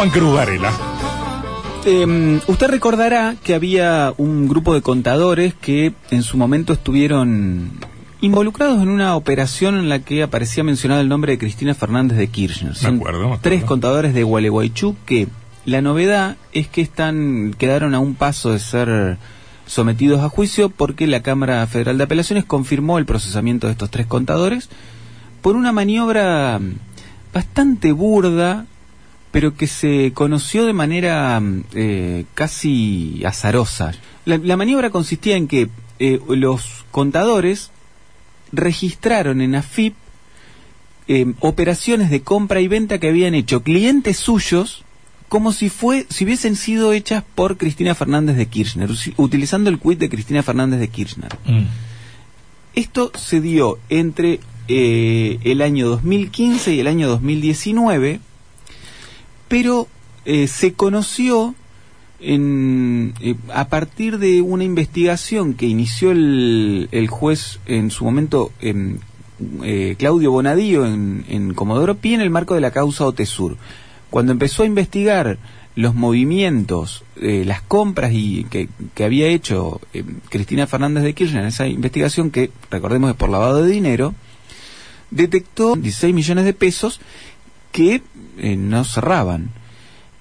Juan Cruz Varela. Eh, usted recordará que había un grupo de contadores que en su momento estuvieron involucrados en una operación en la que aparecía mencionado el nombre de Cristina Fernández de Kirchner. Me acuerdo, me acuerdo. tres contadores de Gualeguaychú que la novedad es que están quedaron a un paso de ser sometidos a juicio porque la Cámara Federal de Apelaciones confirmó el procesamiento de estos tres contadores por una maniobra bastante burda pero que se conoció de manera eh, casi azarosa. La, la, maniobra consistía en que eh, los contadores registraron en AFIP eh, operaciones de compra y venta que habían hecho clientes suyos como si fue si hubiesen sido hechas por Cristina Fernández de Kirchner, utilizando el quit de Cristina Fernández de Kirchner. Mm. Esto se dio entre eh, el año 2015 y el año 2019 pero eh, se conoció eh, a partir de una investigación que inició el, el juez en su momento eh, Claudio Bonadío en, Comodoro Pi en el marco de la causa Otesur. Cuando empezó a investigar los movimientos, las compras y que, había hecho Cristina Fernández de Kirchner en esa investigación que recordemos es por lavado de dinero, detectó 16 millones de pesos que eh, no cerraban.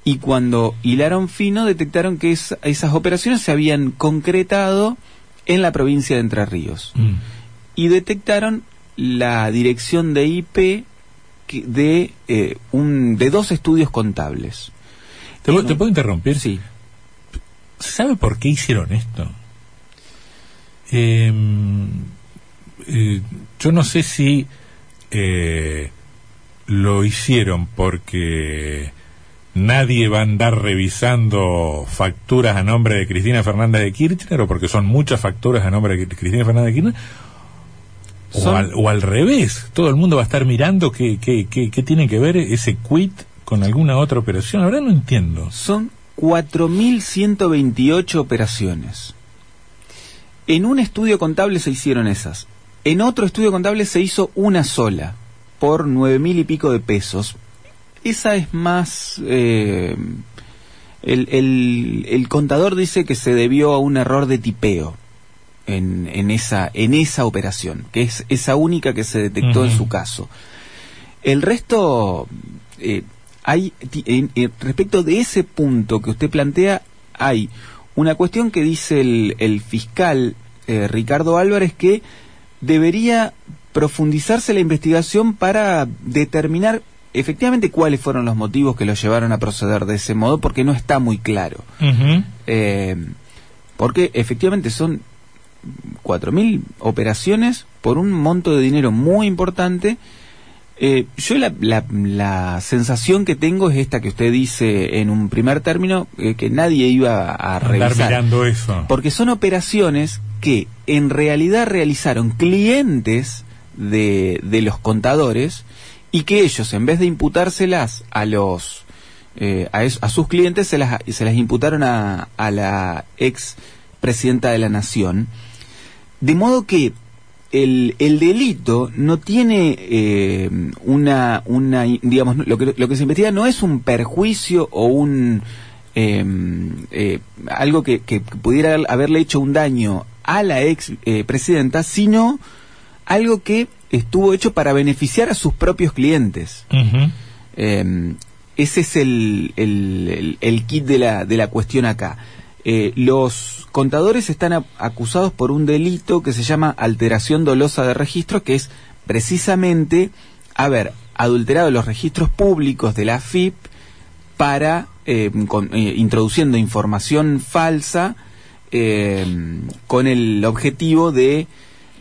Y cuando hilaron fino, detectaron que es, esas operaciones se habían concretado en la provincia de Entre Ríos. Mm. Y detectaron la dirección de IP de, eh, un, de dos estudios contables. ¿Te, ¿Te, puedo interrumpir? Sí. ¿Sabe por qué hicieron esto? Em, eh, yo no sé si eh, lo hicieron porque nadie va a andar revisando facturas a nombre de Cristina Fernández de Kirchner o porque son muchas facturas a nombre de Cristina Fernández de Kirchner o, al, o al, revés, todo el mundo va a estar mirando qué, qué, qué, qué tiene que ver ese quit con alguna otra operación. Ahora no entiendo. Son 4.128 operaciones. En un estudio contable se hicieron esas. En otro estudio contable se hizo una sola por nueve mil y pico de pesos. Esa es más... Eh, el, el, el, contador dice que se debió a un error de tipeo en, en, esa, en esa operación, que es esa única que se detectó uh -huh. en su caso. El resto, eh, hay, en, en, respecto de ese punto que usted plantea, hay una cuestión que dice el, el fiscal eh, Ricardo Álvarez que debería profundizarse la investigación para determinar efectivamente cuáles fueron los motivos que lo llevaron a proceder de ese modo, porque no está muy claro. Uh -huh. eh, porque efectivamente son 4.000 operaciones por un monto de dinero muy importante. Eh, yo la, la, la, sensación que tengo es esta que usted dice en un primer término, eh, que nadie iba a, a revisar. mirando eso. Porque son operaciones que en realidad realizaron clientes de, de los contadores y que ellos, en vez de imputárselas a los eh, a, sus clientes, se las, se las imputaron a, a la ex presidenta de la nación. De modo que el, el delito no tiene eh, una, una, digamos, lo que, lo que se investiga no es un perjuicio o un, eh, eh, algo que, que, pudiera haberle hecho un daño a la ex eh, presidenta, sino algo que estuvo hecho para beneficiar a sus propios clientes. Uh -huh. eh, ese es el, el, el, el, kit de la, de la cuestión acá. Eh, los contadores están a, acusados por un delito que se llama alteración dolosa de registros, que es precisamente haber adulterado los registros públicos de la FIP para, eh, con, eh, introduciendo información falsa con el objetivo de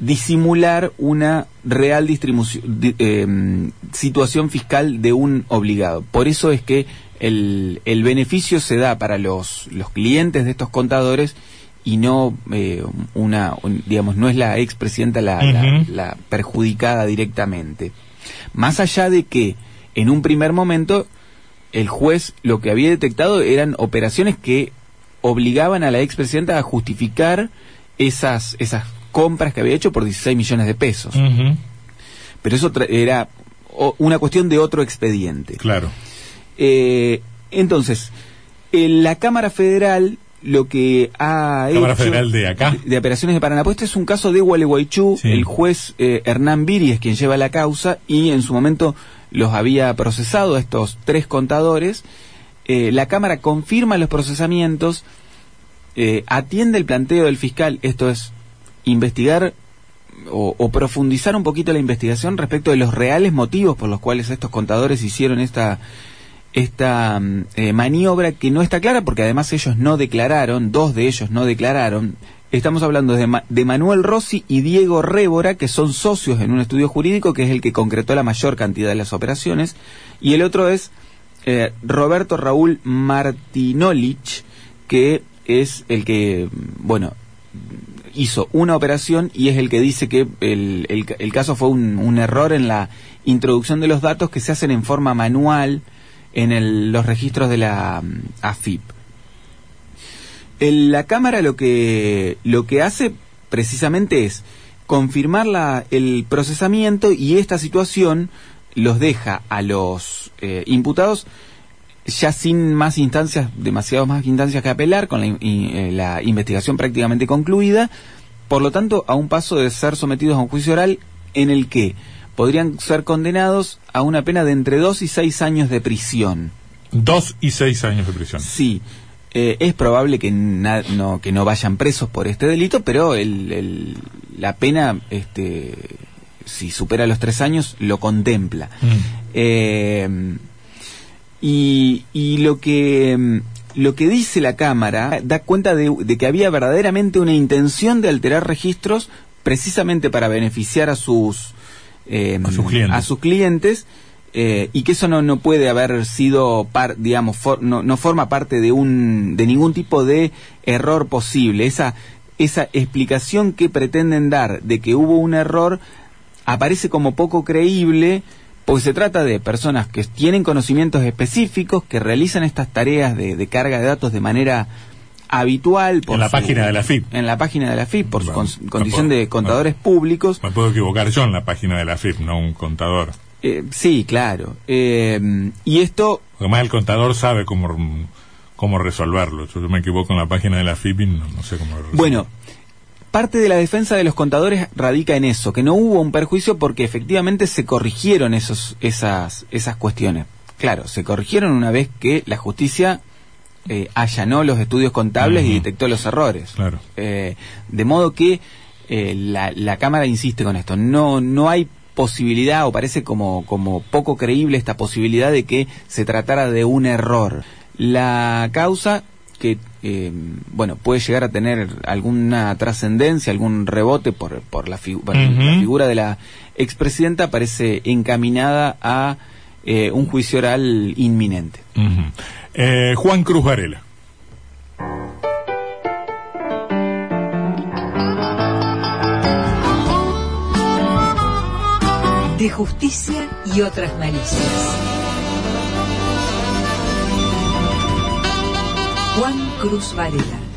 disimular una real distribución, di- eh, situación fiscal de un obligado. Por eso es que el, el beneficio se da para los, los clientes de estos contadores y no eh, una, un- digamos, no es la expresidenta la, la perjudicada directamente. Más allá de que en un primer momento el juez lo que había detectado eran operaciones que obligaban a la expresidenta a justificar esas, esas compras que había hecho por 16 millones de pesos. Pero eso tra- era una cuestión de otro expediente. Claro. Eh, entonces, en la Cámara Federal lo que ha Cámara hecho Federal de acá. de, de operaciones de Paraná. Pues este es un caso de Gualeguaychú. Sí. El juez eh, Hernán Viri es quien lleva la causa y en su momento los había procesado a estos tres contadores. Eh, la Cámara confirma los procesamientos, eh, atiende el planteo del fiscal, esto es investigar o, profundizar un poquito la investigación respecto de los reales motivos por los cuales estos contadores hicieron esta esta mm, eh, maniobra que no está clara porque además ellos no declararon, dos de ellos no declararon. Estamos hablando de, Ma- de Manuel Rossi y Diego Révora, que son socios en un estudio jurídico, que es el que concretó la mayor cantidad de las operaciones, y el otro es eh, Roberto Raúl Martinolich, que es el que, mm, bueno, hizo una operación y es el que dice que el, el- caso fue un, un error en la introducción de los datos que se hacen en forma manual en el- los registros de la mm, AFIP. La Cámara lo que, lo que hace precisamente es confirmar la- el procesamiento y esta situación los deja a los eh, imputados ya sin más instancias, demasiadas más instancias que apelar, con la, y, eh, la investigación prácticamente concluida, por lo tanto, a un paso de ser sometidos a un juicio oral en el que podrían ser condenados a una pena de entre dos y seis años de prisión. Dos y seis años de prisión. Sí, eh, es probable que, na- no, que no vayan presos por este delito, pero el, el- la pena, este, si supera los tres años, lo contempla. Mm. Eh, y, y lo que mm, lo que dice la cámara da cuenta de, de que había verdaderamente una intención de alterar registros precisamente para beneficiar a sus eh, A sus clientes. a sus clientes, eh, y que eso no, no puede haber sido par, digamos for- no, no forma parte de un de ningún tipo de error posible esa esa explicación que pretenden dar de que hubo un error aparece como poco creíble porque se trata de personas que tienen conocimientos específicos, que realizan estas tareas de, de carga de datos de manera habitual. por En la su- página de la FIP. En la página de la FIP, por su con- condición puedo- de contadores públicos. Me puedo equivocar yo en la página de la FIP, no un contador. Eh, sí, claro. Eh, y esto Además, el contador sabe cómo, cómo resolverlo. Yo me equivoco en la página de la FIP y no, no sé cómo resolverlo. Bueno, parte de la defensa de los contadores radica en eso, que no hubo un perjuicio porque efectivamente se corrigieron esos, esas, esas cuestiones. Claro, se corrigieron una vez que la justicia eh, allanó los estudios contables y detectó los errores. Claro. Eh, de modo que eh, la, la Cámara insiste con esto. No, no hay posibilidad, o parece como, como poco creíble esta posibilidad de que se tratara de un error. La causa que eh, bueno puede llegar a tener alguna trascendencia, algún rebote por, por la, figu- por la figura de la expresidenta parece encaminada a eh, un juicio oral inminente. Eh, Juan Cruz Varela. De justicia y otras malicias. Juan Cruz Varela.